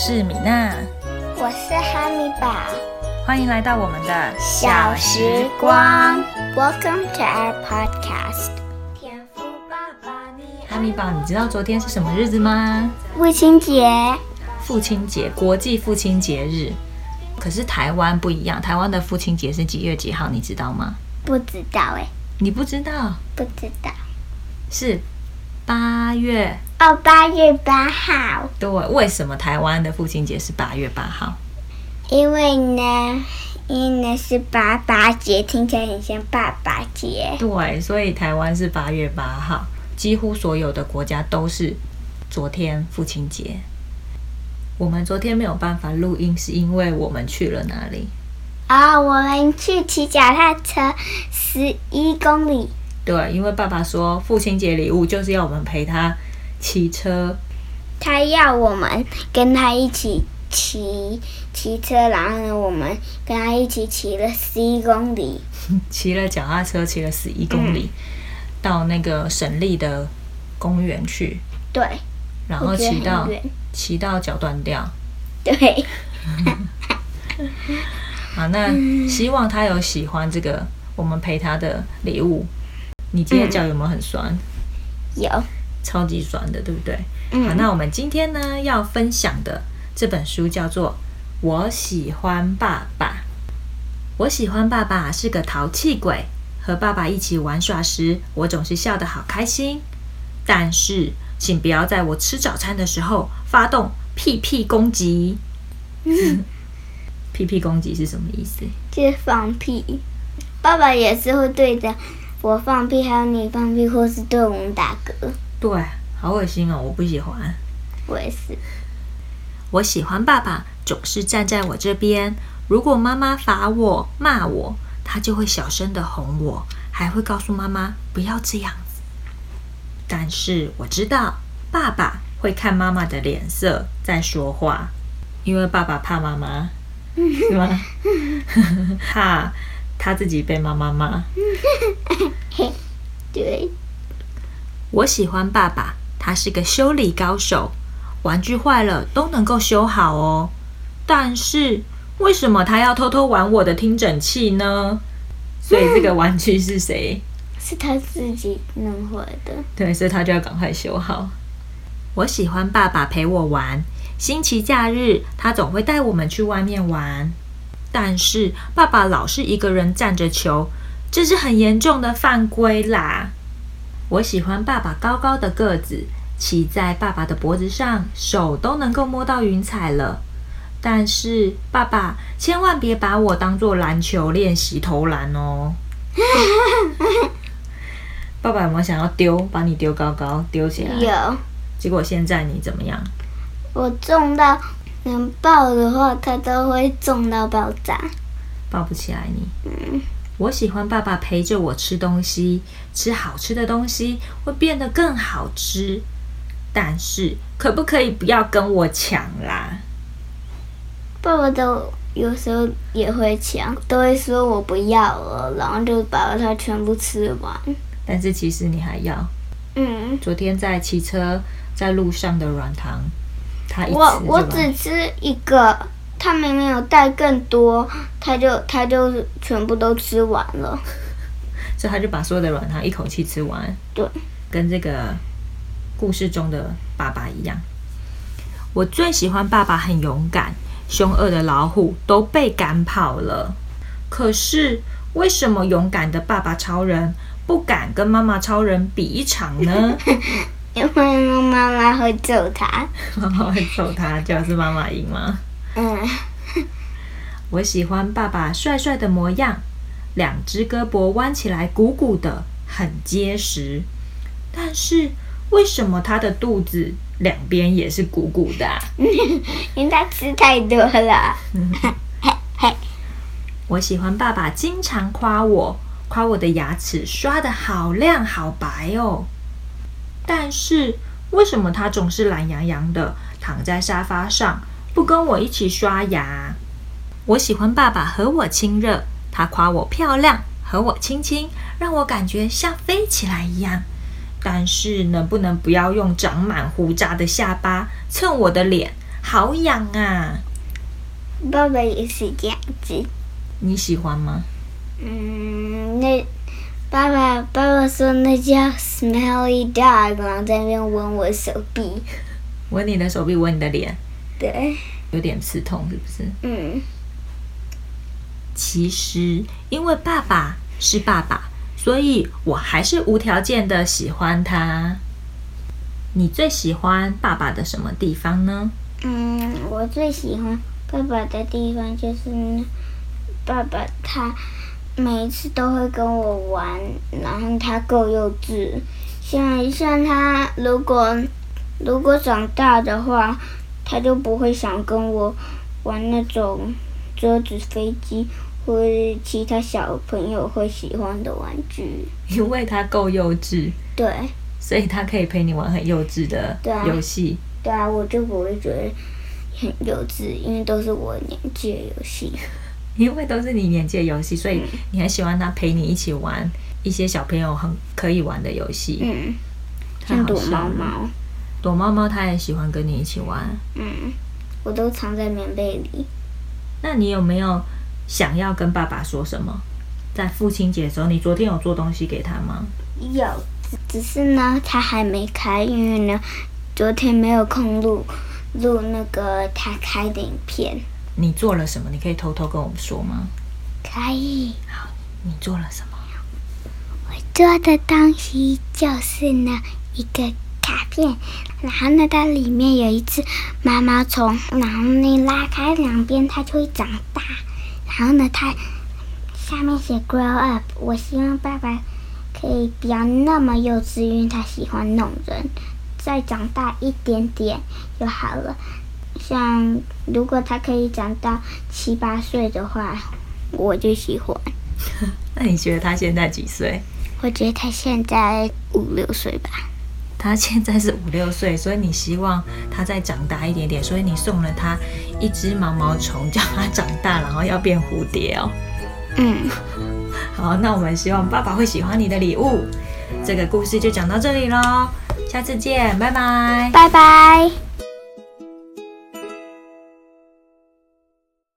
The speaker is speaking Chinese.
是米娜，我是哈米宝。欢迎来到我们的小时光。Welcome to our podcast。天赋爸爸，你哈米宝，你知道昨天是什么日子吗？父亲节。父亲节，国际父亲节日。可是台湾不一样，台湾的父亲节是几月几号？你知道吗？不知道哎。你不知道？不知道。是八月。哦，八月八号。对，为什么台湾的父亲节是八月八号？因为呢，因为是爸爸节，听起来很像爸爸节。对，所以台湾是八月八号。几乎所有的国家都是昨天父亲节。我们昨天没有办法录音，是因为我们去了哪里？啊，我们去骑脚踏车十一公里。对，因为爸爸说父亲节礼物就是要我们陪他。骑车，他要我们跟他一起骑骑车，然后呢，我们跟他一起骑了十一公里，骑了脚踏车骑了十一公里，到那个省立的公园去。对，然后骑到骑到脚断掉。对。好，那希望他有喜欢这个我们陪他的礼物。你今天脚有没有很酸？有。超级酸的，对不对？好，那我们今天呢要分享的这本书叫做《我喜欢爸爸》。我喜欢爸爸是个淘气鬼，和爸爸一起玩耍时，我总是笑得好开心。但是，请不要在我吃早餐的时候发动屁屁攻击。屁屁攻击是什么意思？就是放屁。爸爸也是会对着我放屁，还有你放屁，或是对我们打嗝。对，好恶心哦！我不喜欢。我也是。我喜欢爸爸总是站在我这边。如果妈妈罚我、骂我，他就会小声的哄我，还会告诉妈妈不要这样子。但是我知道，爸爸会看妈妈的脸色再说话，因为爸爸怕妈妈，是吗？怕他自己被妈妈骂。对。我喜欢爸爸，他是个修理高手，玩具坏了都能够修好哦。但是为什么他要偷偷玩我的听诊器呢？所以这个玩具是谁？是他自己弄坏的。对，所以他就要赶快修好。我喜欢爸爸陪我玩，星期假日他总会带我们去外面玩。但是爸爸老是一个人站着球，这是很严重的犯规啦。我喜欢爸爸高高的个子，骑在爸爸的脖子上，手都能够摸到云彩了。但是爸爸千万别把我当做篮球练习投篮哦。爸爸有没有想要丢，把你丢高高，丢起来？有。结果现在你怎么样？我中到能抱的话，他都会重到爆炸。抱不起来你。嗯。我喜欢爸爸陪着我吃东西，吃好吃的东西会变得更好吃。但是，可不可以不要跟我抢啦？爸爸都有时候也会抢，都会说我不要了，然后就把它全部吃完。但是其实你还要。嗯。昨天在骑车在路上的软糖，他我我只吃一个。他明明有带更多，他就他就全部都吃完了，所以他就把所有的软糖一口气吃完。对，跟这个故事中的爸爸一样。我最喜欢爸爸很勇敢，凶恶的老虎都被赶跑了。可是为什么勇敢的爸爸超人不敢跟妈妈超人比一场呢？因为妈妈会揍他。妈妈会揍他，就是妈妈赢吗？嗯，我喜欢爸爸帅帅的模样，两只胳膊弯起来鼓鼓的，很结实。但是为什么他的肚子两边也是鼓鼓的？因为他吃太多了。我喜欢爸爸经常夸我，夸我的牙齿刷的好亮好白哦。但是为什么他总是懒洋洋的躺在沙发上？不跟我一起刷牙。我喜欢爸爸和我亲热，他夸我漂亮，和我亲亲，让我感觉像飞起来一样。但是能不能不要用长满胡渣的下巴蹭我的脸，好痒啊！爸爸也是这样子。你喜欢吗？嗯，那爸爸爸爸说那叫 smelly dog，然后在那边闻我手臂。闻你的手臂，闻你的脸，对，有点刺痛，是不是？嗯，其实，因为爸爸是爸爸，所以我还是无条件的喜欢他。你最喜欢爸爸的什么地方呢？嗯，我最喜欢爸爸的地方就是爸爸他每一次都会跟我玩，然后他够幼稚。像像他如果如果长大的话，他就不会想跟我玩那种桌子飞机或者其他小朋友会喜欢的玩具。因为他够幼稚，对所以他可以陪你玩很幼稚的游戏。对啊，我就不会觉得很幼稚，因为都是我年纪的游戏。因为都是你年纪的游戏，所以你很喜欢他陪你一起玩一些小朋友很可以玩的游戏。嗯，像躲猫猫。躲猫猫，他也喜欢跟你一起玩。嗯，我都藏在棉被里。那你有没有想要跟爸爸说什么？在父亲节的时候，你昨天有做东西给他吗？有，只是呢，他还没开，因为呢，昨天没有空录录那个他开的影片。你做了什么？你可以偷偷跟我们说吗？可以，好你做了什么？我做的东西就是呢一个卡片，然后呢，它里面有一只毛毛虫，然后你拉开两边，它就会长大。然后呢，它下面写 “grow up”。我希望爸爸可以不要那么幼稚，因为他喜欢弄人，再长大一点点就好了。像如果他可以长到七八岁的话，我就喜欢。那你觉得他现在几岁？我觉得他现在五六岁吧。他现在是五六岁，所以你希望他再长大一点点，所以你送了他一只毛毛虫，叫他长大，然后要变蝴蝶哦。嗯，好，那我们希望爸爸会喜欢你的礼物。这个故事就讲到这里喽，下次见，拜拜。拜拜。